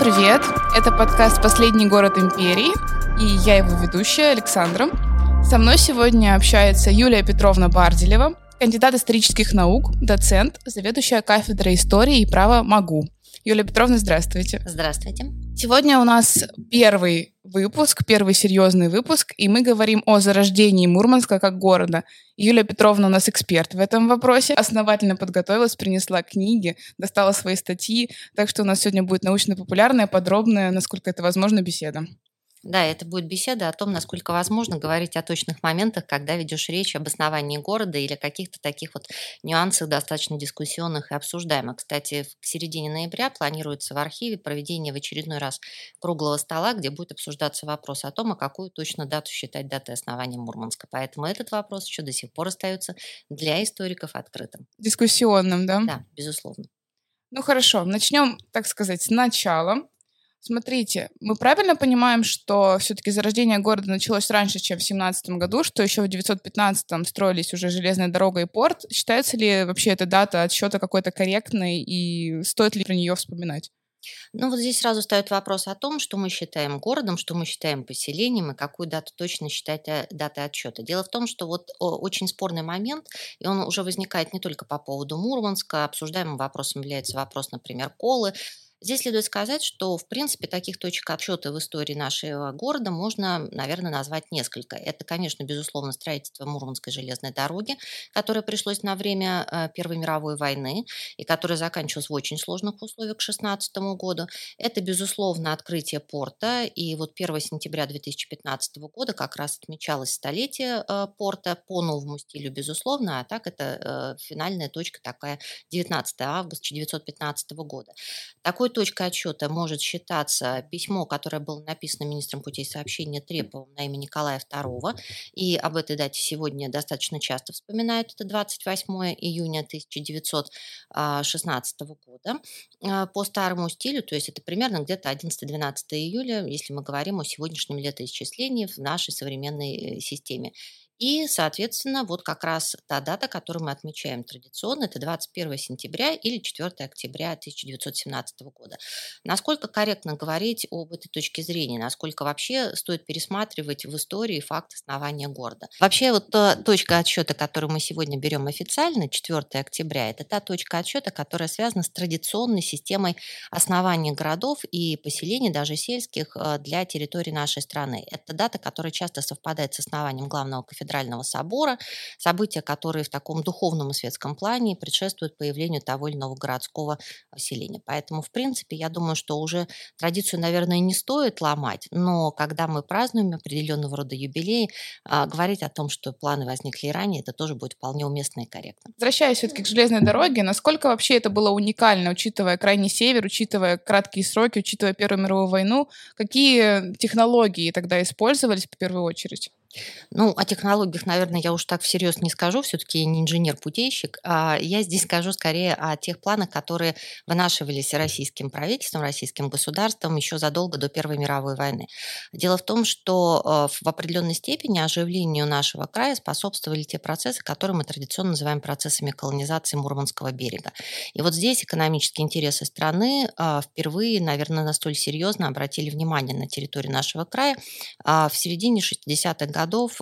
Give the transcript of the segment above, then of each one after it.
Всем привет! Это подкаст «Последний город империи» и я его ведущая Александра. Со мной сегодня общается Юлия Петровна Барделева, кандидат исторических наук, доцент, заведующая кафедрой истории и права МАГУ. Юлия Петровна, здравствуйте. Здравствуйте. Сегодня у нас первый выпуск, первый серьезный выпуск, и мы говорим о зарождении Мурманска как города. Юлия Петровна у нас эксперт в этом вопросе, основательно подготовилась, принесла книги, достала свои статьи, так что у нас сегодня будет научно-популярная, подробная, насколько это возможно, беседа. Да, это будет беседа о том, насколько возможно говорить о точных моментах, когда ведешь речь об основании города или каких-то таких вот нюансах достаточно дискуссионных и обсуждаемых. Кстати, к середине ноября планируется в архиве проведение в очередной раз круглого стола, где будет обсуждаться вопрос о том, а какую точно дату считать датой основания Мурманска. Поэтому этот вопрос еще до сих пор остается для историков открытым. Дискуссионным, да? Да, безусловно. Ну хорошо, начнем, так сказать, с начала. Смотрите, мы правильно понимаем, что все-таки зарождение города началось раньше, чем в 17 году, что еще в 915-м строились уже железная дорога и порт. Считается ли вообще эта дата отсчета какой-то корректной и стоит ли про нее вспоминать? Ну вот здесь сразу встает вопрос о том, что мы считаем городом, что мы считаем поселением и какую дату точно считать э, датой отчета. Дело в том, что вот очень спорный момент, и он уже возникает не только по поводу Мурманска, обсуждаемым вопросом является вопрос, например, Колы, Здесь следует сказать, что, в принципе, таких точек отсчета в истории нашего города можно, наверное, назвать несколько. Это, конечно, безусловно, строительство Мурманской железной дороги, которое пришлось на время э, Первой мировой войны и которое заканчивалось в очень сложных условиях к 2016 году. Это, безусловно, открытие порта. И вот 1 сентября 2015 года как раз отмечалось столетие э, порта по новому стилю, безусловно, а так это э, финальная точка такая 19 августа 1915 года. Такой точкой отсчета может считаться письмо, которое было написано министром путей сообщения Треповым на имя Николая II. И об этой дате сегодня достаточно часто вспоминают. Это 28 июня 1916 года а, по старому стилю, то есть это примерно где-то 11-12 июля, если мы говорим о сегодняшнем летоисчислении в нашей современной э, системе. И, соответственно, вот как раз та дата, которую мы отмечаем традиционно, это 21 сентября или 4 октября 1917 года. Насколько корректно говорить об этой точке зрения? Насколько вообще стоит пересматривать в истории факт основания города? Вообще вот та точка отсчета, которую мы сегодня берем официально, 4 октября, это та точка отсчета, которая связана с традиционной системой основания городов и поселений, даже сельских, э, для территории нашей страны. Это дата, которая часто совпадает с основанием главного кафедрального кафедрального собора, события, которые в таком духовном и светском плане предшествуют появлению того или иного городского поселения. Поэтому, в принципе, я думаю, что уже традицию, наверное, не стоит ломать, но когда мы празднуем определенного рода юбилеи, а, говорить о том, что планы возникли ранее, это тоже будет вполне уместно и корректно. Возвращаясь все-таки к железной дороге, насколько вообще это было уникально, учитывая крайний север, учитывая краткие сроки, учитывая Первую мировую войну, какие технологии тогда использовались в первую очередь? Ну, о технологиях, наверное, я уж так всерьез не скажу, все-таки я не инженер-путейщик. А я здесь скажу скорее о тех планах, которые вынашивались российским правительством, российским государством еще задолго до Первой мировой войны. Дело в том, что э, в определенной степени оживлению нашего края способствовали те процессы, которые мы традиционно называем процессами колонизации Мурманского берега. И вот здесь экономические интересы страны э, впервые, наверное, настолько серьезно обратили внимание на территории нашего края а в середине 60-х годов годов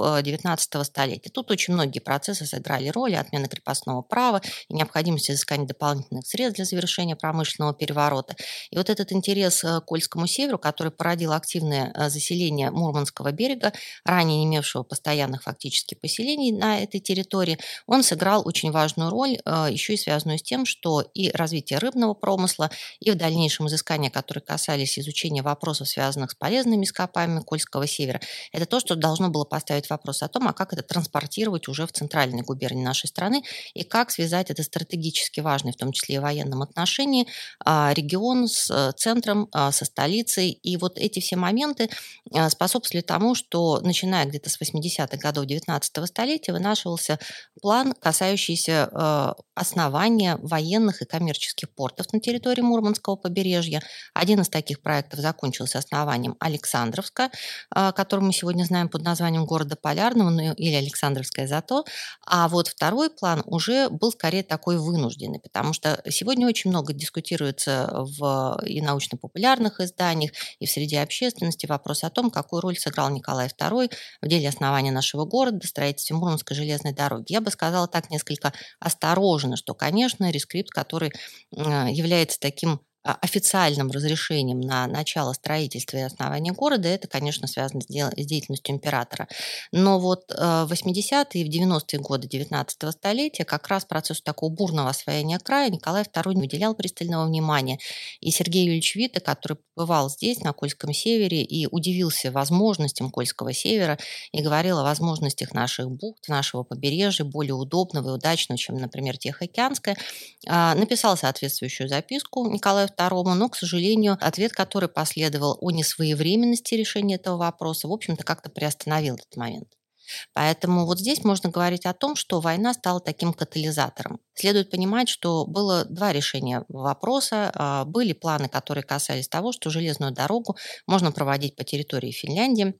19 э, столетия. Тут очень многие процессы сыграли роль, отмена крепостного права и необходимость изыскания дополнительных средств для завершения промышленного переворота. И вот этот интерес э, к Кольскому северу, который породил активное э, заселение Мурманского берега, ранее не имевшего постоянных фактически поселений на этой территории, он сыграл очень важную роль, еще и связанную с тем, что и развитие рыбного промысла, и в дальнейшем изыскания, которые касались изучения вопросов, связанных с полезными ископаемыми Кольского севера, это то, что должно было поставить вопрос о том, а как это транспортировать уже в центральной губернии нашей страны и как связать это стратегически важный, в том числе и в военном отношении, а, регион с э, центром, а, со столицей. И вот эти все моменты а, способствовали тому, что начиная где-то с 80-х годов 19 столетия вынашивался план, касающийся основания военных и коммерческих портов на территории Мурманского побережья. Один из таких проектов закончился основанием Александровска, который мы сегодня знаем под названием города Полярного, Набережную или Александровское зато, а вот второй план уже был скорее такой вынужденный, потому что сегодня очень много дискутируется в и научно-популярных изданиях, и в среде общественности вопрос о том, какую роль сыграл Николай II в деле основания нашего города, строительстве Мурманской железной дороги. Я бы сказала так несколько осторожно, что, конечно, рескрипт, который является таким официальным разрешением на начало строительства и основания города, это, конечно, связано с, деятельностью императора. Но вот э, в 80-е и в 90-е годы 19 столетия как раз процессу такого бурного освоения края Николай II не уделял пристального внимания. И Сергей Юрьевич Вита, который побывал здесь, на Кольском севере, и удивился возможностям Кольского севера, и говорил о возможностях наших бухт, нашего побережья, более удобного и удачного, чем, например, Тихоокеанская, написал соответствующую записку Николаю II, но, к сожалению, ответ, который последовал о несвоевременности решения этого вопроса, в общем-то, как-то приостановил этот момент. Поэтому вот здесь можно говорить о том, что война стала таким катализатором. Следует понимать, что было два решения вопроса. А, были планы, которые касались того, что железную дорогу можно проводить по территории Финляндии,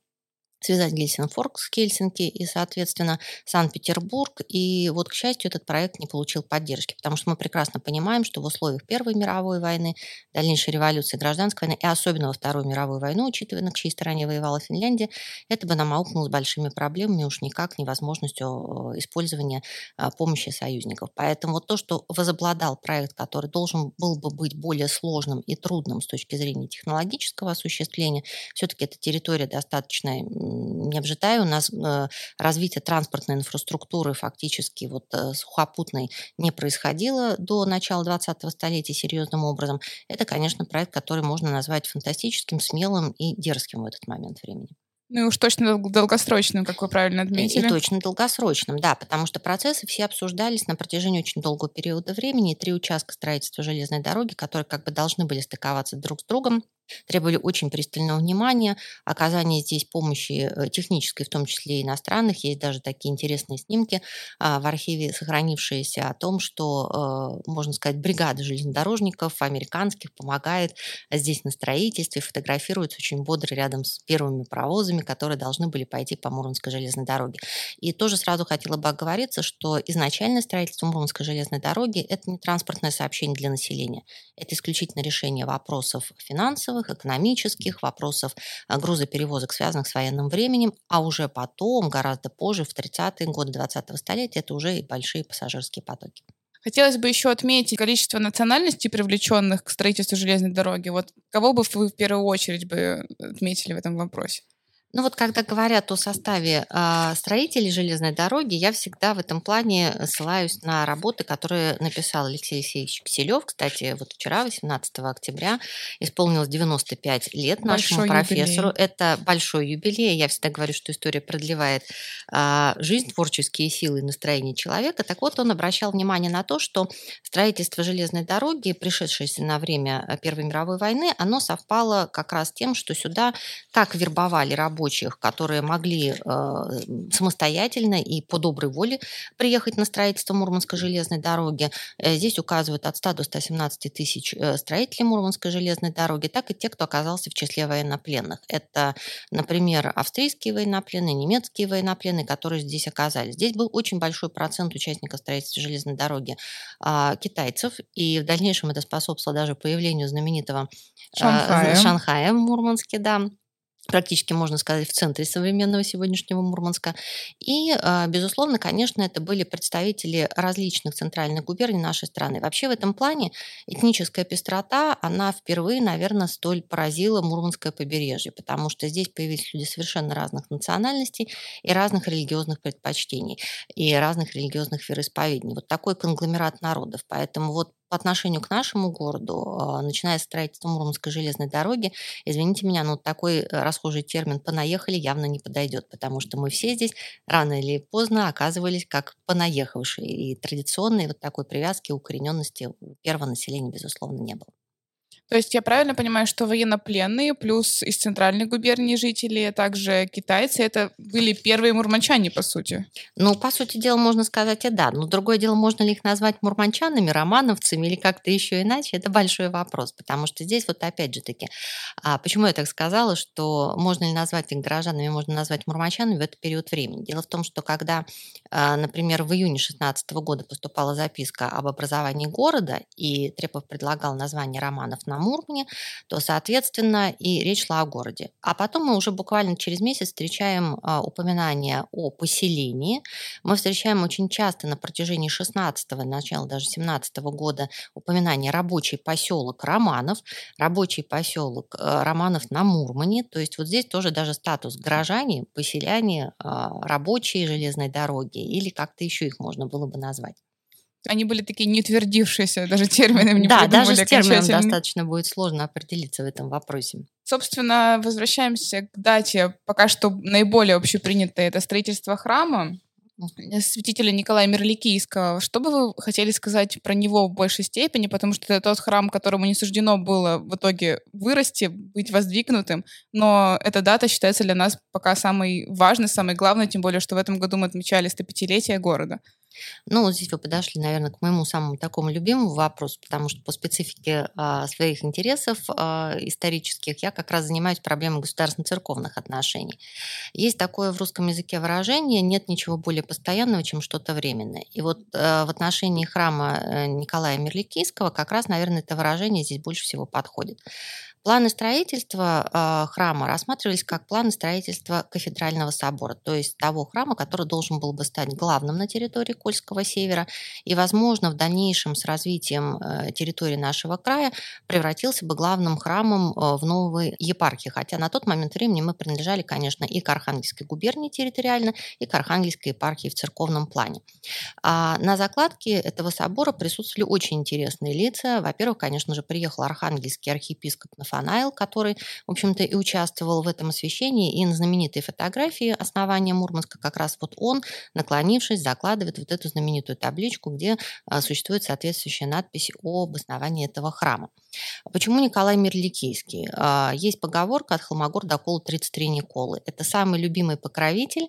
связать Гельсинфорг с Хельсинки и, соответственно, Санкт-Петербург. И вот, к счастью, этот проект не получил поддержки, потому что мы прекрасно понимаем, что в условиях Первой мировой войны, дальнейшей революции, гражданской войны и особенно во Вторую мировую войну, учитывая, на чьей стороне воевала Финляндия, это бы нам аукнуло большими проблемами, уж никак невозможностью э, использования э, помощи союзников. Поэтому вот то, что возобладал проект, который должен был бы быть более сложным и трудным с точки зрения технологического осуществления, все-таки эта территория достаточно не обжитая. У нас э, развитие транспортной инфраструктуры фактически вот э, сухопутной не происходило до начала 20-го столетия серьезным образом. Это, конечно, проект, который можно назвать фантастическим, смелым и дерзким в этот момент времени. Ну и уж точно долгосрочным, как вы правильно отметили. И, и точно долгосрочным, да, потому что процессы все обсуждались на протяжении очень долгого периода времени. Три участка строительства железной дороги, которые как бы должны были стыковаться друг с другом, требовали очень пристального внимания, оказания здесь помощи э, технической, в том числе и иностранных. Есть даже такие интересные снимки а, в архиве, сохранившиеся о том, что, э, можно сказать, бригада железнодорожников американских помогает здесь на строительстве, фотографируется очень бодро рядом с первыми паровозами, которые должны были пойти по Мурманской железной дороге. И тоже сразу хотела бы оговориться, что изначально строительство Мурманской железной дороги – это не транспортное сообщение для населения. Это исключительно решение вопросов финансовых, финансовых, экономических, вопросов а, грузоперевозок, связанных с военным временем, а уже потом, гораздо позже, в 30-е годы 20-го столетия, это уже и большие пассажирские потоки. Хотелось бы еще отметить количество национальностей, привлеченных к строительству железной дороги. Вот кого бы вы в первую очередь бы отметили в этом вопросе? Ну вот когда говорят о составе э, строителей железной дороги, я всегда в этом плане ссылаюсь на работы, которые написал Алексей Алексеевич Киселев. Кстати, вот вчера, 18 октября, исполнилось 95 лет нашему большой профессору. Юбилей. Это большой юбилей. Я всегда говорю, что история продлевает э, жизнь, творческие силы и настроение человека. Так вот, он обращал внимание на то, что строительство железной дороги, пришедшееся на время Первой мировой войны, оно совпало как раз с тем, что сюда как вербовали рабочих, рабочих, которые могли э, самостоятельно и по доброй воле приехать на строительство Мурманской железной дороги. Э, здесь указывают от 100 до 117 тысяч э, строителей Мурманской железной дороги, так и те, кто оказался в числе военнопленных. Это, например, австрийские военнопленные, немецкие военнопленные, которые здесь оказались. Здесь был очень большой процент участников строительства железной дороги а, китайцев, и в дальнейшем это способствовало даже появлению знаменитого Шанхая, Шанхая в Мурманске, да практически, можно сказать, в центре современного сегодняшнего Мурманска. И, а, безусловно, конечно, это были представители различных центральных губерний нашей страны. Вообще в этом плане этническая пестрота, она впервые, наверное, столь поразила Мурманское побережье, потому что здесь появились люди совершенно разных национальностей и разных религиозных предпочтений, и разных религиозных вероисповеданий. Вот такой конгломерат народов. Поэтому вот по отношению к нашему городу, а, начиная с строительства Мурманской железной дороги, извините меня, но такой э, расхожий термин «понаехали» явно не подойдет, потому что мы все здесь рано или поздно оказывались как понаехавшие, и традиционной вот такой привязки, укорененности у первого населения, безусловно, не было. То есть я правильно понимаю, что военнопленные плюс из центральной губернии жители, а также китайцы, это были первые мурманчане, по сути? Ну, по сути дела, можно сказать и да. Но другое дело, можно ли их назвать мурманчанами, романовцами или как-то еще иначе, это большой вопрос. Потому что здесь вот опять же таки, а почему я так сказала, что можно ли назвать их горожанами, можно назвать мурманчанами в этот период времени. Дело в том, что когда, а, например, в июне 2016 года поступала записка об образовании города, и Трепов предлагал название романов на Мурмане, то, соответственно, и речь шла о городе. А потом мы уже буквально через месяц встречаем а, упоминание о поселении. Мы встречаем очень часто на протяжении 16-го, начала даже 17 -го года упоминание рабочий поселок Романов, рабочий поселок э, Романов на Мурмане. То есть вот здесь тоже даже статус горожане, поселяне, а, рабочие железной дороги или как-то еще их можно было бы назвать. Они были такие не утвердившиеся, даже термином не Да, даже с термином достаточно будет сложно определиться в этом вопросе. Собственно, возвращаемся к дате. Пока что наиболее общепринятое это строительство храма святителя Николая Мерликийского. Что бы вы хотели сказать про него в большей степени, потому что это тот храм, которому не суждено было в итоге вырасти, быть воздвигнутым, но эта дата считается для нас пока самой важной, самой главной, тем более, что в этом году мы отмечали 105-летие города. Ну, здесь вы подошли, наверное, к моему самому такому любимому вопросу, потому что по специфике а, своих интересов а, исторических я как раз занимаюсь проблемой государственно-церковных отношений. Есть такое в русском языке выражение «нет ничего более постоянного, чем что-то временное». И вот а, в отношении храма э, Николая Мерликийского как раз, наверное, это выражение здесь больше всего подходит. Планы строительства э, храма рассматривались как планы строительства кафедрального собора, то есть того храма, который должен был бы стать главным на территории Кольского севера и, возможно, в дальнейшем с развитием э, территории нашего края превратился бы главным храмом э, в новой епархии. Хотя на тот момент времени мы принадлежали, конечно, и к Архангельской губернии территориально, и к Архангельской епархии в церковном плане. А на закладке этого собора присутствовали очень интересные лица. Во-первых, конечно же, приехал архангельский архиепископ на Нафанайл, который, в общем-то, и участвовал в этом освещении, и на знаменитой фотографии основания Мурманска как раз вот он, наклонившись, закладывает вот эту знаменитую табличку, где а, существует соответствующая надпись об основании этого храма. Почему Николай Мерликийский? А, есть поговорка «От Холмогор до Кола 33 Николы». Это самый любимый покровитель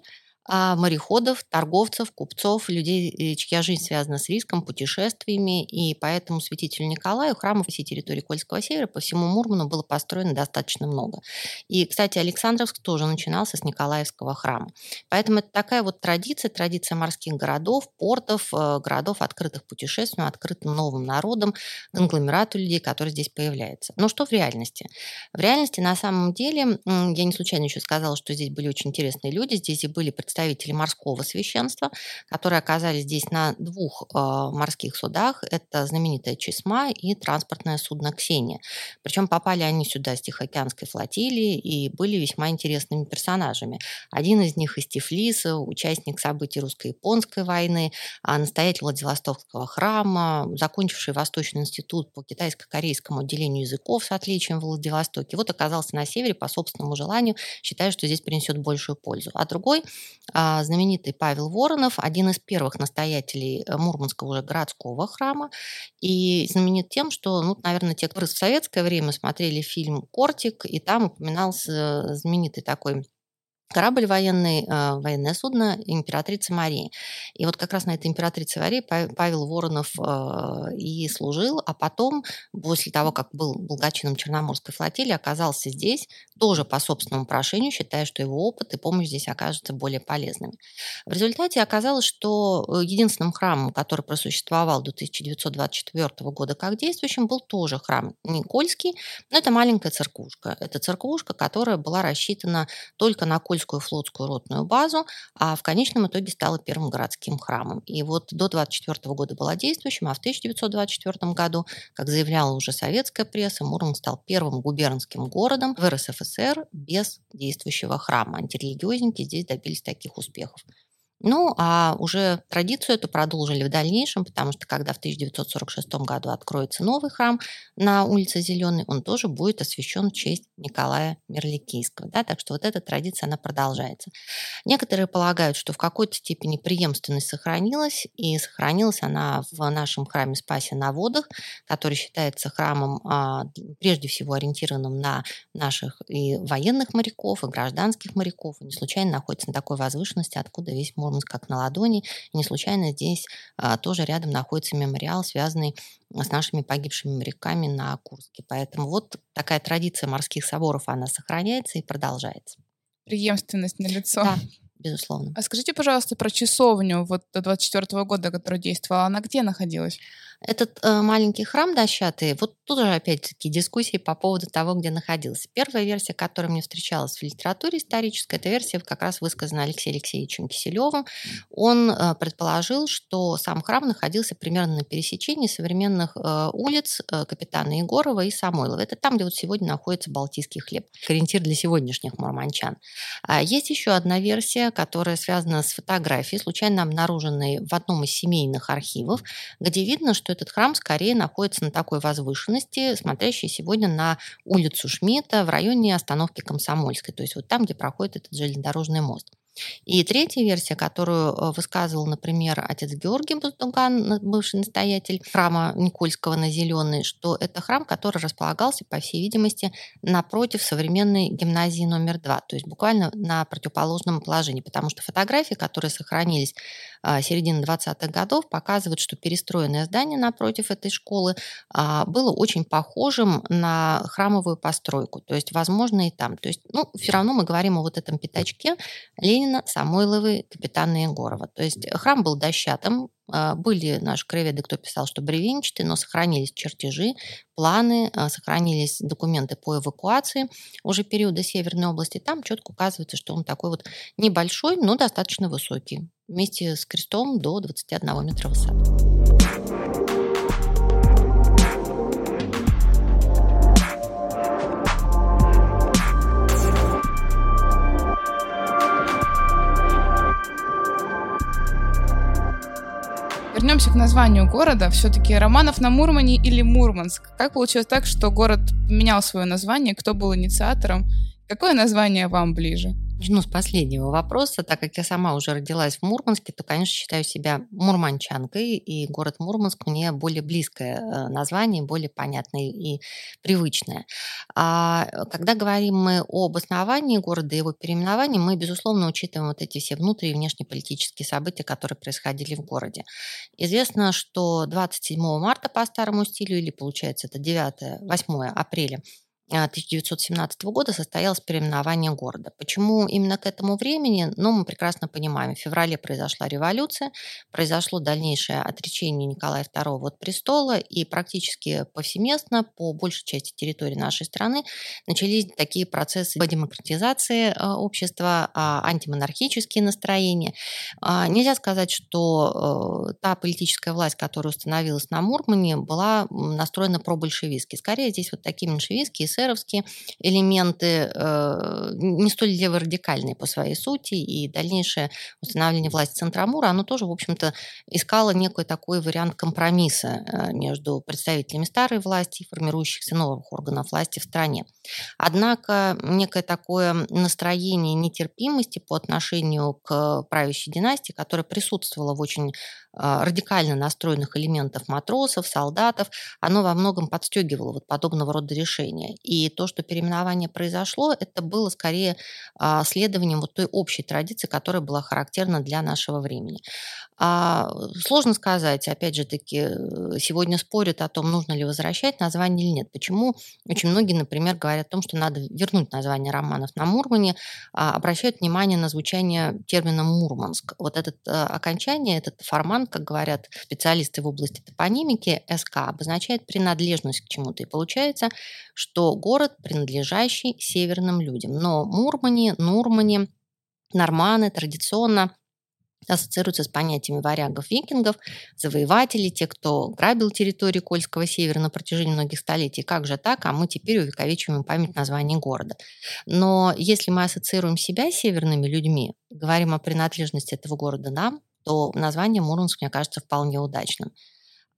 а, мореходов, торговцев, купцов, людей, э, чья жизнь связана с риском, путешествиями. И поэтому святителю Николаю храмов всей территории Кольского севера по всему Мурману было построено достаточно много. И, кстати, Александровск тоже начинался с Николаевского храма. Поэтому это такая вот традиция, традиция морских городов, портов, э, городов, открытых путешествиям, открытым новым народом, конгломерату людей, который здесь появляется. Но что в реальности? В реальности, на самом деле, я не случайно еще сказала, что здесь были очень интересные люди, здесь и были представители представители морского священства, которые оказались здесь на двух э, морских судах. Это знаменитая Чесма и транспортное судно Ксения. Причем попали они сюда с Тихоокеанской флотилии и были весьма интересными персонажами. Один из них из Тифлиса, участник событий русско-японской войны, а настоятель Владивостокского храма, закончивший Восточный институт по китайско-корейскому отделению языков с отличием в Владивостоке. Вот оказался на севере по собственному желанию, считая, что здесь принесет большую пользу. А другой а, знаменитый Павел Воронов, один из первых настоятелей э, Мурманского уже городского храма, и знаменит тем, что, ну, наверное, те, кто в советское время смотрели фильм «Кортик», и там упоминался знаменитый такой корабль военный, э, военное судно императрицы Марии. И вот как раз на этой императрице Марии Павел Воронов э, и служил, а потом, после того, как был благочином Черноморской флотилии, оказался здесь, тоже по собственному прошению, считая, что его опыт и помощь здесь окажутся более полезными. В результате оказалось, что э, единственным храмом, который просуществовал до 1924 года как действующим, был тоже храм Никольский, но это маленькая церквушка. Это церквушка, которая была рассчитана только на Коль Польскую флотскую ротную базу, а в конечном итоге стала первым городским храмом. И вот до 24 года была действующим, а в 1924 году, как заявляла уже советская пресса, Мурманск стал первым губернским городом в РСФСР без действующего храма. Антирелигиозники здесь добились таких успехов. Ну, а уже традицию эту продолжили в дальнейшем, потому что когда в 1946 году откроется новый храм на улице Зеленой, он тоже будет освящен в честь Николая Мерликийского. Да? Так что вот эта традиция, она продолжается. Некоторые полагают, что в какой-то степени преемственность сохранилась, и сохранилась она в нашем храме Спасе на водах, который считается храмом а, прежде всего ориентированным на наших и военных моряков, и гражданских моряков, и не случайно находится на такой возвышенности, откуда весь море Мурманск как на ладони. И не случайно здесь а, тоже рядом находится мемориал, связанный с нашими погибшими моряками на Курске. Поэтому вот такая традиция морских соборов, она сохраняется и продолжается. Преемственность на лицо. Да, безусловно. А скажите, пожалуйста, про часовню вот до 24 года, которая действовала, она где находилась? Этот э, маленький храм дощатый, вот тут же опять-таки дискуссии по поводу того, где находился. Первая версия, которая мне встречалась в литературе исторической, эта версия как раз высказана Алексеем Алексеевичем Киселевым. Он э, предположил, что сам храм находился примерно на пересечении современных э, улиц э, Капитана Егорова и Самойлова. Это там, где вот сегодня находится Балтийский хлеб. Ориентир для сегодняшних мурманчан. А есть еще одна версия, которая связана с фотографией, случайно обнаруженной в одном из семейных архивов, где видно, что что этот храм скорее находится на такой возвышенности, смотрящей сегодня на улицу Шмидта в районе остановки Комсомольской, то есть вот там, где проходит этот железнодорожный мост. И третья версия, которую э, высказывал, например, отец Георгий Буздуган, бывший настоятель храма Никольского на Зеленый, что это храм, который располагался, по всей видимости, напротив современной гимназии номер два, то есть буквально на противоположном положении, потому что фотографии, которые сохранились середины 20-х годов, показывают, что перестроенное здание напротив этой школы а, было очень похожим на храмовую постройку, то есть, возможно, и там. То есть, ну, все равно мы говорим о вот этом пятачке Ленина, Самойловой, Капитана Егорова. То есть храм был дощатым, а, были наши краеведы, кто писал, что бревенчатые, но сохранились чертежи, планы, сохранились документы по эвакуации уже периода Северной области. Там четко указывается, что он такой вот небольшой, но достаточно высокий вместе с крестом до 21 метра высоты. Названию города. Все-таки Романов на Мурмане или Мурманск? Как получилось так, что город менял свое название? Кто был инициатором? Какое название вам ближе? Начну с последнего вопроса. Так как я сама уже родилась в Мурманске, то, конечно, считаю себя мурманчанкой, и город Мурманск мне более близкое э, название, более понятное и привычное. А когда говорим мы об основании города и его переименовании, мы, безусловно, учитываем вот эти все внутренние и внешнеполитические события, которые происходили в городе. Известно, что 27 марта по старому стилю, или, получается, это 9-8 апреля 1917 а, года состоялось переименование города. Почему именно к этому времени? Ну, мы прекрасно понимаем. В феврале произошла революция, произошло дальнейшее отречение Николая II от престола, и практически повсеместно по большей части территории нашей страны начались такие процессы демократизации а, общества, а, антимонархические настроения. Нельзя сказать, что э, та политическая власть, которая установилась на Мурмане, была настроена пробольшевистски. Скорее, здесь вот такие меньшевистские эсеровские элементы, э, не столь леворадикальные по своей сути, и дальнейшее установление власти Центромура, оно тоже, в общем-то, искало некий такой вариант компромисса э, между представителями старой власти и формирующихся новых органов власти в стране. Однако некое такое настроение нетерпимости по отношению к правящей династии, которое присутствовало в очень а, радикально настроенных элементов матросов, солдатов, оно во многом подстегивало вот подобного рода решения. И то, что переименование произошло, это было скорее а, следованием вот той общей традиции, которая была характерна для нашего времени. А, сложно сказать, опять же таки, сегодня спорят о том, нужно ли возвращать название или нет. Почему очень многие, например, говорят о том, что надо вернуть название романов на Мурмане, обращают внимание на звучание термина «Мурманск». Вот это окончание, этот формат роман, как говорят специалисты в области топонимики, СК обозначает принадлежность к чему-то. И получается, что город, принадлежащий северным людям. Но Мурмани, Нурмани, Норманы традиционно ассоциируется с понятиями варягов, викингов, завоевателей, те, кто грабил территории Кольского севера на протяжении многих столетий. Как же так? А мы теперь увековечиваем память названия города. Но если мы ассоциируем себя с северными людьми, говорим о принадлежности этого города нам, то название Мурманск, мне кажется, вполне удачным.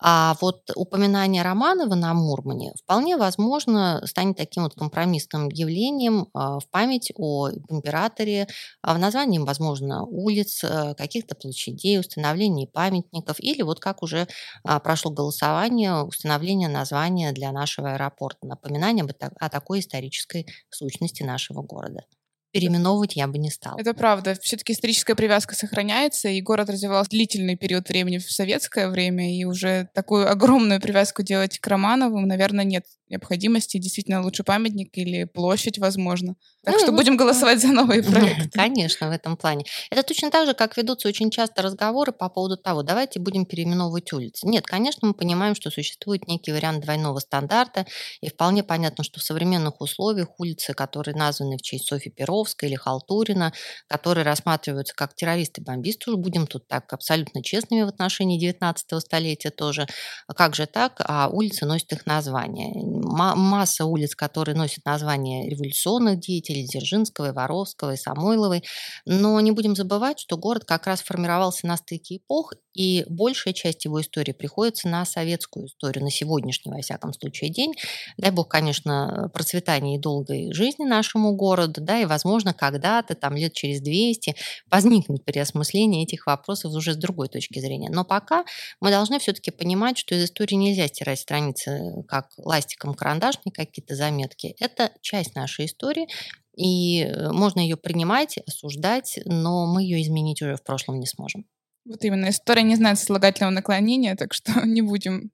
А вот упоминание Романова на Мурмане вполне возможно станет таким вот компромиссным явлением а, в память о императоре, а, в названии, возможно, улиц, э, каких-то площадей, установлении памятников или вот как уже а, прошло голосование, установление названия для нашего аэропорта, напоминание о такой исторической сущности нашего города переименовывать я бы не стала. Это правда. Все-таки историческая привязка сохраняется, и город развивался длительный период времени в советское время, и уже такую огромную привязку делать к Романовым, наверное, нет необходимости. Действительно, лучше памятник или площадь, возможно. Так ну, что будем голосовать за новые проекты. Конечно, в этом плане. Это точно так же, как ведутся очень часто разговоры по поводу того, давайте будем переименовывать улицы. Нет, конечно, мы понимаем, что существует некий вариант двойного стандарта, и вполне понятно, что в современных условиях улицы, которые названы в честь Софьи Перовской или Халтурина, которые рассматриваются как террористы-бомбисты, уж будем тут так абсолютно честными в отношении 19 столетия тоже. Как же так? А улицы носят их название. Масса улиц, которые носят название революционных деятелей, Дзержинского, и Воровского, и Самойловой. Но не будем забывать, что город как раз формировался на стыке эпох, и большая часть его истории приходится на советскую историю, на сегодняшний, во всяком случае, день. Дай бог, конечно, процветания и долгой жизни нашему городу, да, и, возможно, когда-то, там, лет через 200, возникнет переосмысление этих вопросов уже с другой точки зрения. Но пока мы должны все-таки понимать, что из истории нельзя стирать страницы как ластиком карандашник, какие-то заметки. Это часть нашей истории, и э, можно ее принимать, осуждать, но мы ее изменить уже в прошлом не сможем. Вот именно. История не знает слагательного наклонения, так что не будем.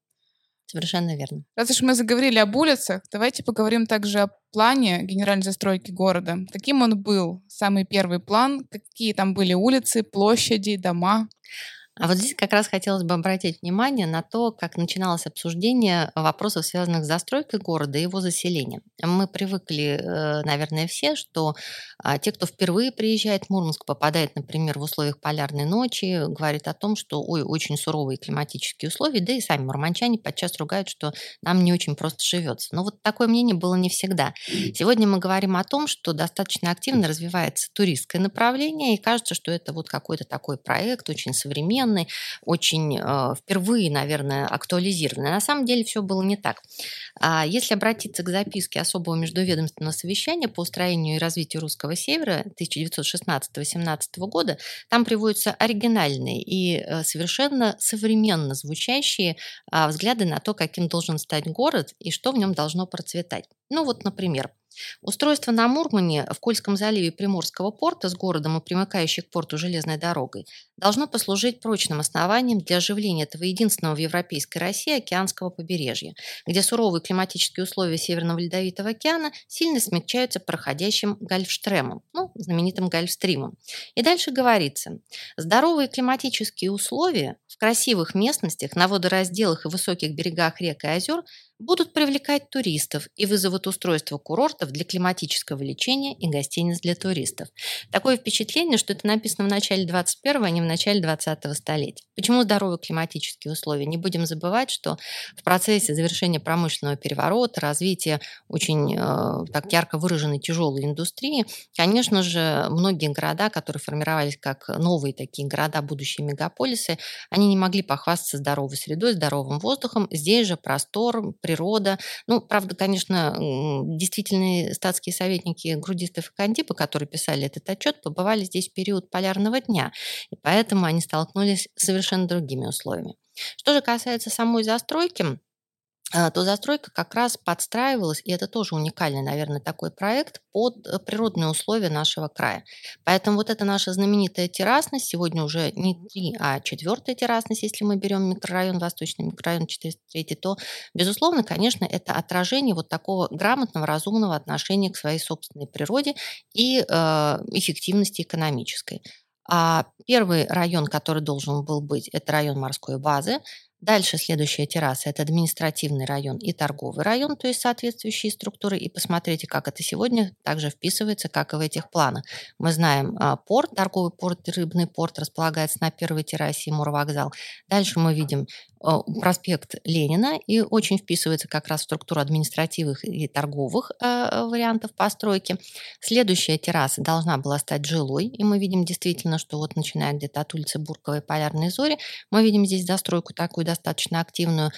Совершенно верно. Раз уж мы заговорили об улицах, давайте поговорим также о плане генеральной застройки города. Каким он был? Самый первый план, какие там были улицы, площади, дома? А вот здесь как раз хотелось бы обратить внимание на то, как начиналось обсуждение вопросов, связанных с застройкой города и его заселением. Мы привыкли, э, наверное, все, что а, те, кто впервые приезжает в Мурманск, попадает, например, в условиях полярной ночи, говорит о том, что ой, очень суровые климатические условия, да и сами мурманчане подчас ругают, что нам не очень просто живется. Но вот такое мнение было не всегда. Сегодня мы говорим о том, что достаточно активно развивается туристское направление, и кажется, что это вот какой-то такой проект очень современный, современный, очень э, впервые, наверное, актуализированный. На самом деле все было не так. А если обратиться к записке особого междуведомственного совещания по устроению и развитию русского севера 1916-18 года, там приводятся оригинальные и э, совершенно современно звучащие а, взгляды на то, каким должен стать город и что в нем должно процветать. Ну вот, например, Устройство на Мурмане в Кольском заливе Приморского порта с городом и примыкающей к порту железной дорогой должно послужить прочным основанием для оживления этого единственного в Европейской России океанского побережья, где суровые климатические условия Северного Ледовитого океана сильно смягчаются проходящим гольфштремом, ну, знаменитым гольфстримом. И дальше говорится, здоровые климатические условия в красивых местностях, на водоразделах и высоких берегах рек и озер будут привлекать туристов и вызовут устройство курортов для климатического лечения и гостиниц для туристов. Такое впечатление, что это написано в начале 21-го, а не в начале 20-го столетия. Почему здоровые климатические условия? Не будем забывать, что в процессе завершения промышленного переворота, развития очень э, так ярко выраженной тяжелой индустрии, конечно же, многие города, которые формировались как новые такие города, будущие мегаполисы, они не могли похвастаться здоровой средой, здоровым воздухом. Здесь же простор, природа. Ну, правда, конечно, действительные статские советники Грудистов и Кандипа, которые писали этот отчет, побывали здесь в период полярного дня. И поэтому они столкнулись с совершенно другими условиями. Что же касается самой застройки, а, то застройка как раз подстраивалась, и это тоже уникальный, наверное, такой проект под э, природные условия нашего края. Поэтому вот эта наша знаменитая террасность, сегодня уже не три, а четвертая террасность, если мы берем микрорайон, восточный микрорайон 403, то, безусловно, конечно, это отражение вот такого грамотного, разумного отношения к своей собственной природе и э, эффективности экономической. А первый район, который должен был быть, это район морской базы. Дальше следующая терраса – это административный район и торговый район, то есть соответствующие структуры. И посмотрите, как это сегодня также вписывается, как и в этих планах. Мы знаем а, порт, торговый порт, рыбный порт располагается на первой террасе и морвокзал. Дальше мы видим проспект Ленина и очень вписывается как раз в структуру административных и торговых э, вариантов постройки. Следующая терраса должна была стать жилой, и мы видим действительно, что вот начиная где-то от улицы Бурковой Полярной Зори, мы видим здесь застройку такую достаточно активную,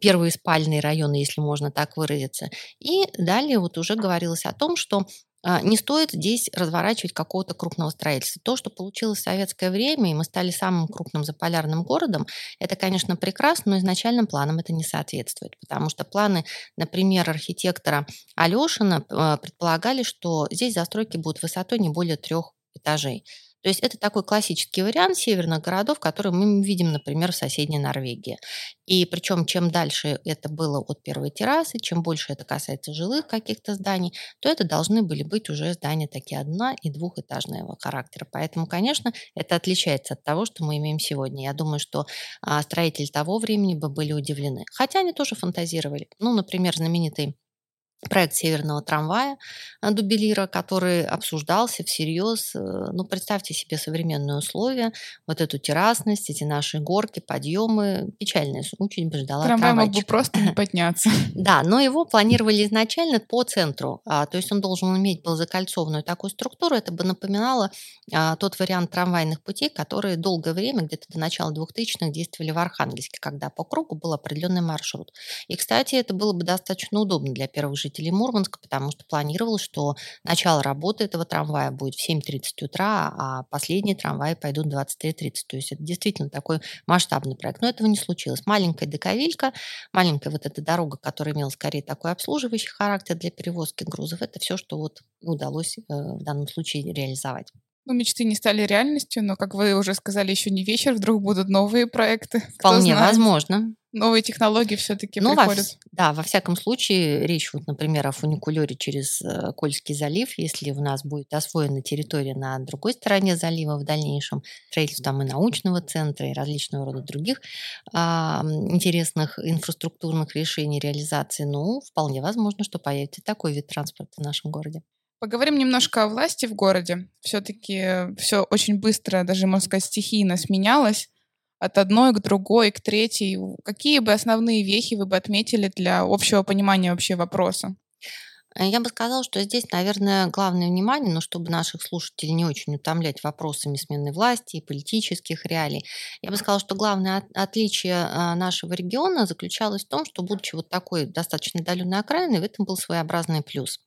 первые спальные районы, если можно так выразиться. И далее вот уже говорилось о том, что а, не стоит здесь разворачивать какого-то крупного строительства. То, что получилось в советское время, и мы стали самым крупным заполярным городом, это, конечно, прекрасно, но изначальным планам это не соответствует, потому что планы, например, архитектора Алешина а, предполагали, что здесь застройки будут высотой не более трех этажей. То есть это такой классический вариант северных городов, который мы видим, например, в соседней Норвегии. И причем чем дальше это было от первой террасы, чем больше это касается жилых каких-то зданий, то это должны были быть уже здания такие одно- и двухэтажного характера. Поэтому, конечно, это отличается от того, что мы имеем сегодня. Я думаю, что а, строители того времени бы были удивлены. Хотя они тоже фантазировали. Ну, например, знаменитый проект северного трамвая э, Дубелира, который обсуждался всерьез. Э, ну, представьте себе современные условия, вот эту террасность, эти наши горки, подъемы. Печальная участь бы ждала Трамвай мог бы просто не подняться. Да, но его планировали изначально по центру. А, то есть он должен иметь был закольцованную такую структуру. Это бы напоминало а, тот вариант трамвайных путей, которые долгое время, где-то до начала 2000-х, действовали в Архангельске, когда по кругу был определенный маршрут. И, кстати, это было бы достаточно удобно для первых жителей жителей Мурманска, потому что планировалось, что начало работы этого трамвая будет в 7.30 утра, а последние трамваи пойдут в 23.30. То есть это действительно такой масштабный проект. Но этого не случилось. Маленькая дековилька, маленькая вот эта дорога, которая имела скорее такой обслуживающий характер для перевозки грузов, это все, что вот удалось э, в данном случае реализовать. Ну, мечты не стали реальностью, но, как вы уже сказали, еще не вечер, вдруг будут новые проекты. Вполне возможно. Новые технологии все-таки ну, приходят. Во, да, во всяком случае, речь вот, например, о фуникулере через э, Кольский залив, если у нас будет освоена территория на другой стороне залива в дальнейшем, строительство там и научного центра, и различного рода других а, интересных инфраструктурных решений реализации, ну, вполне возможно, что появится такой вид транспорта в нашем городе. Поговорим немножко о власти в городе. Все-таки все очень быстро, даже, можно сказать, стихийно сменялось от одной к другой, к третьей. Какие бы основные вехи вы бы отметили для общего понимания вообще вопроса? Э, я бы сказала, что здесь, наверное, главное внимание, но чтобы наших слушателей не очень утомлять вопросами смены власти и политических реалий, я бы сказала, что главное отличие а, нашего региона заключалось в том, что, будучи вот такой достаточно отдаленной окраиной, в этом был своеобразный плюс.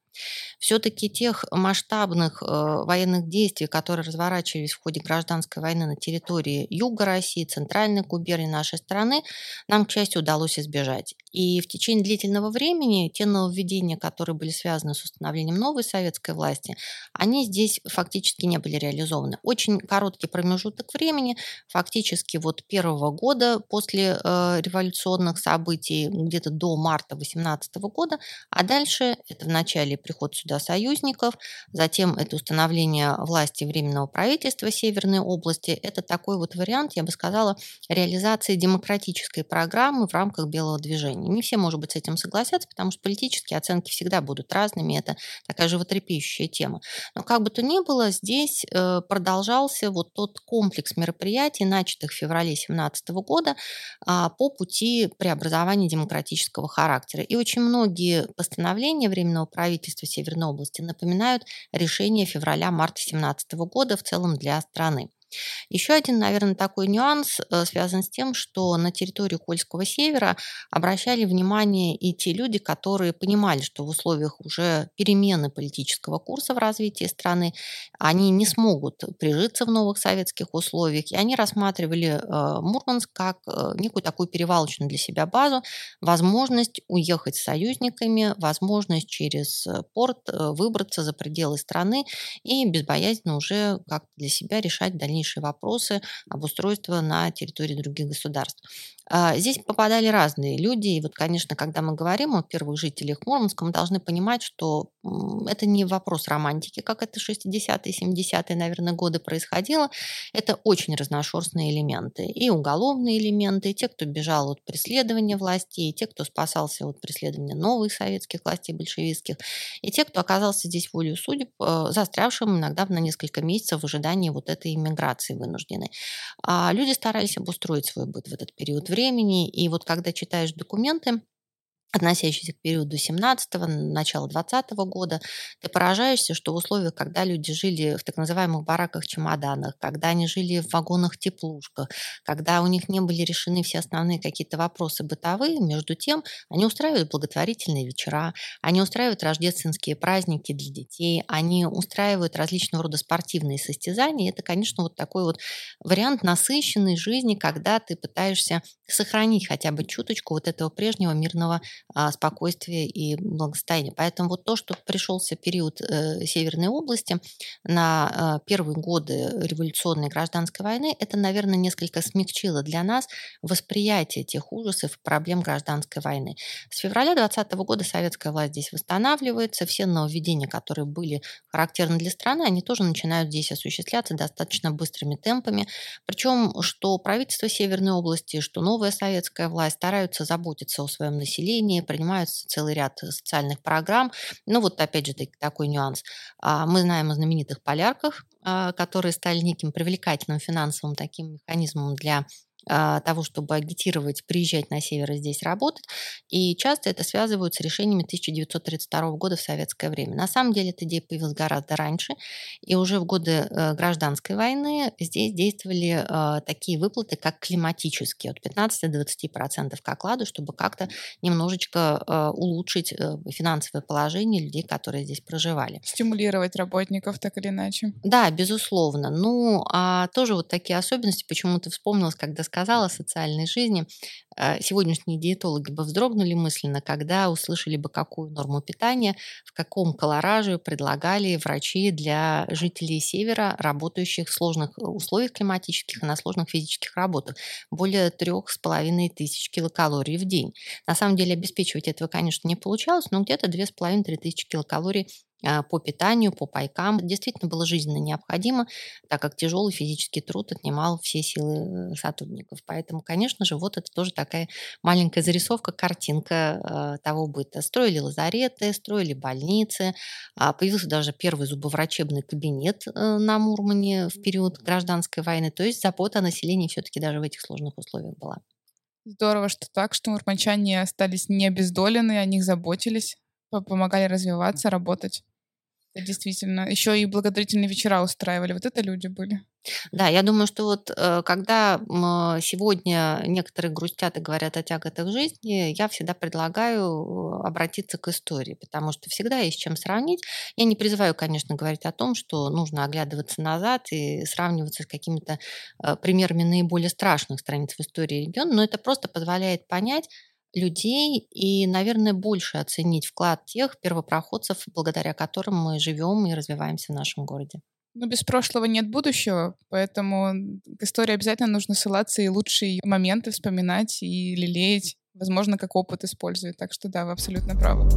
Все-таки тех масштабных э, военных действий, которые разворачивались в ходе гражданской войны на территории Юга России, центральной губернии нашей страны, нам, к счастью, удалось избежать. И в течение длительного времени те нововведения, которые были связаны с установлением новой советской власти, они здесь фактически не были реализованы. Очень короткий промежуток времени, фактически вот первого года после э, революционных событий, где-то до марта 18 года, а дальше это в начале приход сюда союзников, затем это установление власти Временного правительства Северной области. Это такой вот вариант, я бы сказала, реализации демократической программы в рамках Белого движения. Не все, может быть, с этим согласятся, потому что политические оценки всегда будут разными, это такая животрепещущая тема. Но как бы то ни было, здесь э, продолжался вот тот комплекс мероприятий, начатых в феврале 2017 года а, по пути преобразования демократического характера. И очень многие постановления Временного правительства Северной области напоминают решение февраля-марта 2017 года в целом для страны. Еще один, наверное, такой нюанс э, связан с тем, что на территорию Кольского севера обращали внимание и те люди, которые понимали, что в условиях уже перемены политического курса в развитии страны они не смогут прижиться в новых советских условиях, и они рассматривали э, Мурманск как э, некую такую перевалочную для себя базу, возможность уехать с союзниками, возможность через порт выбраться за пределы страны и безбоязненно уже как-то для себя решать дальнейшие дальнейшие вопросы обустройства на территории других государств. А, здесь попадали разные люди. И вот, конечно, когда мы говорим о первых жителях Мурманска, мы должны понимать, что это не вопрос романтики, как это 60-е, 70-е, наверное, годы происходило. Это очень разношерстные элементы. И уголовные элементы, и те, кто бежал от преследования властей, и те, кто спасался от преследования новых советских властей, большевистских, и те, кто оказался здесь волею судеб, э, застрявшим иногда на несколько месяцев в ожидании вот этой иммиграции вынужденной. А люди старались обустроить свой быт в этот период времени, и вот когда читаешь документы, относящийся к периоду 17-го, начала 20 -го года, ты поражаешься, что в условиях, когда люди жили в так называемых бараках-чемоданах, когда они жили в вагонах-теплушках, когда у них не были решены все основные какие-то вопросы бытовые, между тем они устраивают благотворительные вечера, они устраивают рождественские праздники для детей, они устраивают различного рода спортивные состязания. Это, конечно, вот такой вот вариант насыщенной жизни, когда ты пытаешься сохранить хотя бы чуточку вот этого прежнего мирного спокойствия и благосостояния. Поэтому вот то, что пришелся период э, Северной области на э, первые годы революционной гражданской войны, это, наверное, несколько смягчило для нас восприятие тех ужасов проблем гражданской войны. С февраля 2020 года советская власть здесь восстанавливается, все нововведения, которые были характерны для страны, они тоже начинают здесь осуществляться достаточно быстрыми темпами. Причем, что правительство Северной области, что новая советская власть стараются заботиться о своем населении, населения, принимаются целый ряд э, социальных программ. Ну вот опять же такой нюанс. А, мы знаем о знаменитых полярках, а, которые стали неким привлекательным финансовым таким механизмом для того, чтобы агитировать, приезжать на север и здесь работать. И часто это связывают с решениями 1932 года в советское время. На самом деле эта идея появилась гораздо раньше. И уже в годы э, гражданской войны здесь действовали э, такие выплаты, как климатические, от 15 до 20% к окладу, чтобы как-то немножечко э, улучшить финансовое положение людей, которые здесь проживали. Стимулировать работников так или иначе. Да, безусловно. Ну, а тоже вот такие особенности почему-то вспомнилось, когда сказали, сказала о социальной жизни, э, сегодняшние диетологи бы вздрогнули мысленно, когда услышали бы, какую норму питания, в каком колораже предлагали врачи для жителей Севера, работающих в сложных э, условиях климатических и на сложных физических работах. Более трех с половиной тысяч килокалорий в день. На самом деле обеспечивать этого, конечно, не получалось, но где-то две с половиной-три тысячи килокалорий по питанию, по пайкам. Действительно было жизненно необходимо, так как тяжелый физический труд отнимал все силы э, сотрудников. Поэтому, конечно же, вот это тоже такая маленькая зарисовка, картинка э, того быта. Строили лазареты, строили больницы, а, появился даже первый зубоврачебный кабинет э, на Мурмане в период гражданской войны. То есть забота о населении все-таки даже в этих сложных условиях была. Здорово, что так, что мурманчане остались не обездолены, о них заботились помогали развиваться, работать. Действительно. Еще и благотворительные вечера устраивали. Вот это люди были. Да, я думаю, что вот э, когда сегодня некоторые грустят и говорят о тяготах жизни, я всегда предлагаю э, обратиться к истории, потому что всегда есть чем сравнить. Я не призываю, конечно, говорить о том, что нужно оглядываться назад и сравниваться с какими-то э, примерами наиболее страшных страниц в истории региона, но это просто позволяет понять, людей и, наверное, больше оценить вклад тех первопроходцев, благодаря которым мы живем и развиваемся в нашем городе. Но без прошлого нет будущего, поэтому к истории обязательно нужно ссылаться и лучшие моменты вспоминать и лелеять, возможно, как опыт использовать. Так что да, вы абсолютно правы.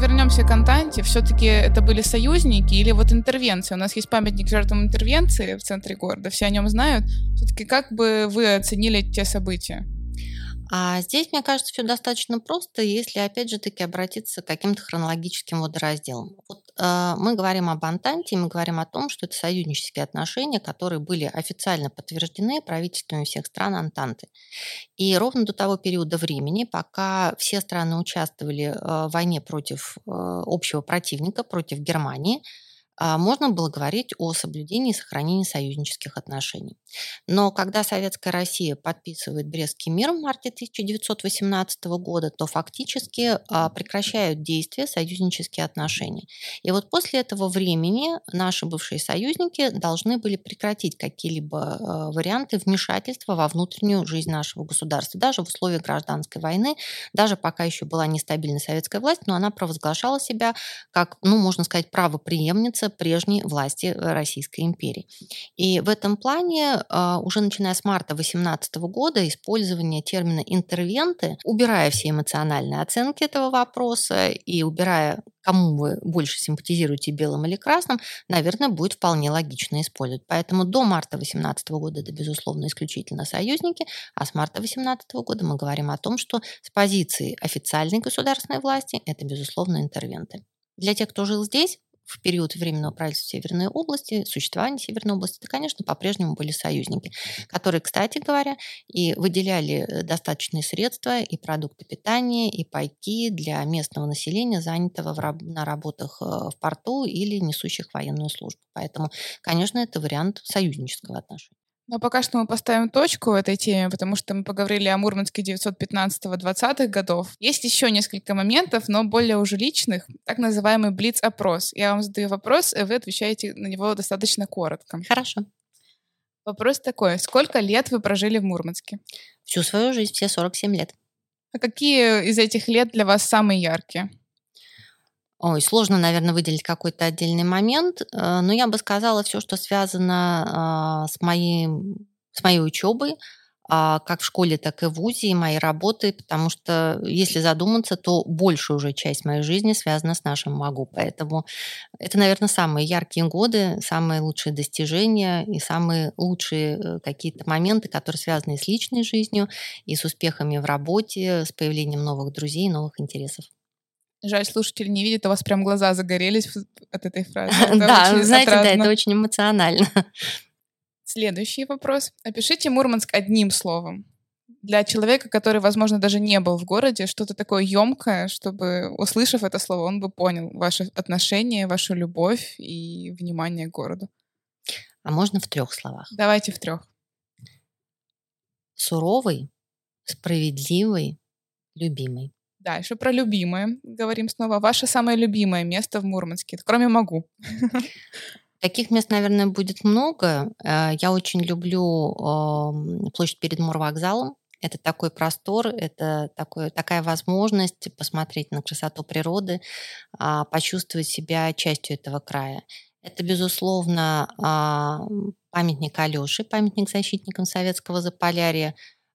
Вернемся к Антанте. Все-таки это были союзники или вот интервенция? У нас есть памятник жертвам интервенции в центре города, все о нем знают. Все-таки как бы вы оценили те события? А здесь, мне кажется, все достаточно просто, если, опять же, таки обратиться к каким-то хронологическим водоразделам. Вот мы говорим об Антанте, мы говорим о том, что это союзнические отношения, которые были официально подтверждены правительствами всех стран Антанты. И ровно до того периода времени, пока все страны участвовали э, в войне против э, общего противника, против Германии, а, можно было говорить о соблюдении и сохранении союзнических отношений. Но когда Советская Россия подписывает Брестский мир в марте 1918 года, то фактически а, прекращают действие союзнические отношения. И вот после этого времени наши бывшие союзники должны были прекратить какие-либо а, варианты вмешательства во внутреннюю жизнь нашего государства. Даже в условиях гражданской войны, даже пока еще была нестабильная советская власть, но она провозглашала себя как, ну, можно сказать, правоприемница прежней власти Российской империи. И в этом плане уже начиная с марта 2018 года использование термина «интервенты», убирая все эмоциональные оценки этого вопроса и убирая кому вы больше симпатизируете, белым или красным, наверное, будет вполне логично использовать. Поэтому до марта 2018 года это, безусловно, исключительно союзники, а с марта 2018 года мы говорим о том, что с позиции официальной государственной власти это, безусловно, интервенты. Для тех, кто жил здесь, в период временного правительства Северной области, существования Северной области, это, конечно, по-прежнему были союзники, которые, кстати говоря, и выделяли э, достаточные средства и продукты питания, и пайки для местного населения, занятого в, на работах э, в порту или несущих военную службу. Поэтому, конечно, это вариант союзнического отношения. Но пока что мы поставим точку в этой теме, потому что мы поговорили о Мурманске 915-20-х годов. Есть еще несколько моментов, но более уже личных, так называемый блиц-опрос. Я вам задаю вопрос, и вы отвечаете на него достаточно коротко. Хорошо. Вопрос такой. Сколько лет вы прожили в Мурманске? Всю свою жизнь, все 47 лет. А какие из этих лет для вас самые яркие? Ой, сложно, наверное, выделить какой-то отдельный момент, э, но я бы сказала все, что связано а, с, моей, с моей учебой, а, как в школе, так и в ВУЗе, и моей работы, потому что, если задуматься, то большая уже часть моей жизни связана с нашим МАГУ. Поэтому это, наверное, самые яркие годы, самые лучшие достижения и самые лучшие э, какие-то моменты, которые связаны с личной жизнью, и с успехами в работе, с появлением новых друзей, новых интересов. Жаль, слушатели не видят, у вас прям глаза загорелись от этой фразы. да, знаете, да, это очень эмоционально. Следующий вопрос. Опишите Мурманск одним словом. Для человека, который, возможно, даже не был в городе, что-то такое емкое, чтобы, услышав это слово, он бы понял ваше отношение, вашу любовь и внимание к городу. А можно в трех словах? Давайте в трех. Суровый, справедливый, любимый. Да, еще про любимое говорим снова. Ваше самое любимое место в Мурманске, кроме Могу. Таких мест, наверное, будет много. Э, я очень люблю площадь перед Мурвокзалом. Это такой простор, это такой, такая возможность посмотреть на красоту природы, а, почувствовать себя частью этого края. Это, безусловно, а, памятник Алёши, памятник защитникам советского Заполярья,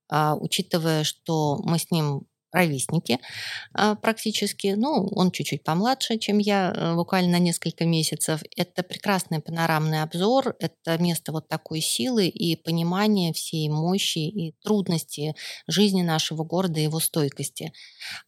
а, учитывая, что мы с ним ровесники а, практически. Ну, он чуть-чуть помладше, чем я, э, буквально на несколько месяцев. Это прекрасный панорамный обзор, это место вот такой силы и понимания всей мощи и трудности жизни нашего города и его стойкости.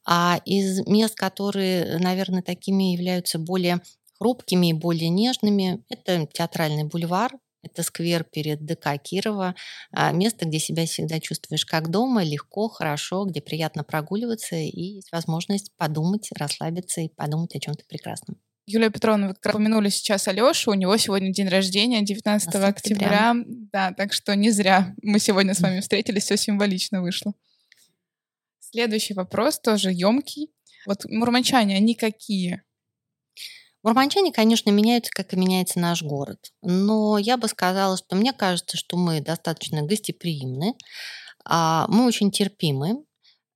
А из мест, которые, наверное, такими являются более хрупкими и более нежными, это театральный бульвар, это сквер перед ДК Кирова, а, место, где себя всегда чувствуешь как дома, легко, хорошо, где приятно прогуливаться и есть возможность подумать, расслабиться и подумать о чем-то прекрасном. Юлия Петровна, вы как упомянули сейчас Алешу, у него сегодня день рождения, 19 октября. Да, так что не зря мы сегодня с вами встретились, все символично вышло. Следующий вопрос тоже емкий. Вот мурманчане, они какие? Мурманчане, конечно, меняются, как и меняется наш город. Но я бы сказала, что мне кажется, что мы достаточно гостеприимны, а, мы очень терпимы,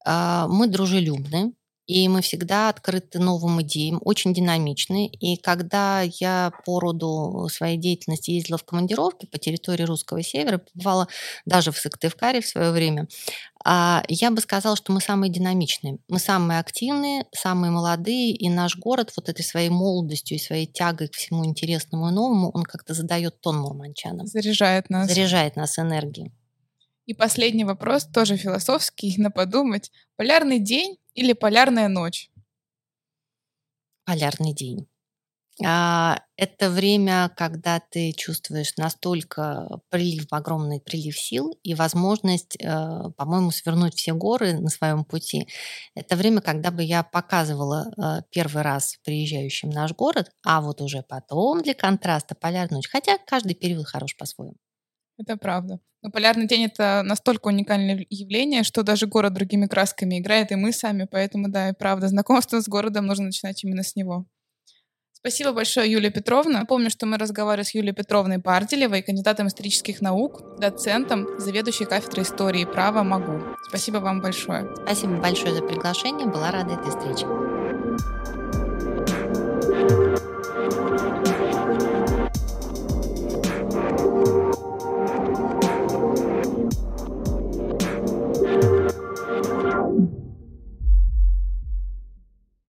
а, мы дружелюбны, и мы всегда открыты новым идеям, очень динамичны. И когда я по роду своей деятельности ездила в командировки по территории Русского Севера, бывала даже в Сыктывкаре в свое время, я бы сказала, что мы самые динамичные. Мы самые активные, самые молодые, и наш город вот этой своей молодостью и своей тягой к всему интересному и новому, он как-то задает тон мурманчанам. Заряжает нас. Заряжает нас энергией. И последний вопрос, тоже философский, на подумать. Полярный день или полярная ночь? Полярный день. А, это время, когда ты чувствуешь настолько прилив, огромный прилив сил и возможность, э, по-моему, свернуть все горы на своем пути. Это время, когда бы я показывала э, первый раз приезжающим наш город, а вот уже потом для контраста полярную ночь. Хотя каждый период хорош по-своему. Это правда. Но полярный день — это настолько уникальное явление, что даже город другими красками играет, и мы сами. Поэтому, да, и правда, знакомство с городом нужно начинать именно с него. Спасибо большое, Юлия Петровна. Помню, что мы разговаривали с Юлией Петровной Барделевой, кандидатом исторических наук, доцентом, заведующей кафедрой истории и права МАГУ. Спасибо вам большое. Спасибо большое за приглашение. Была рада этой встрече.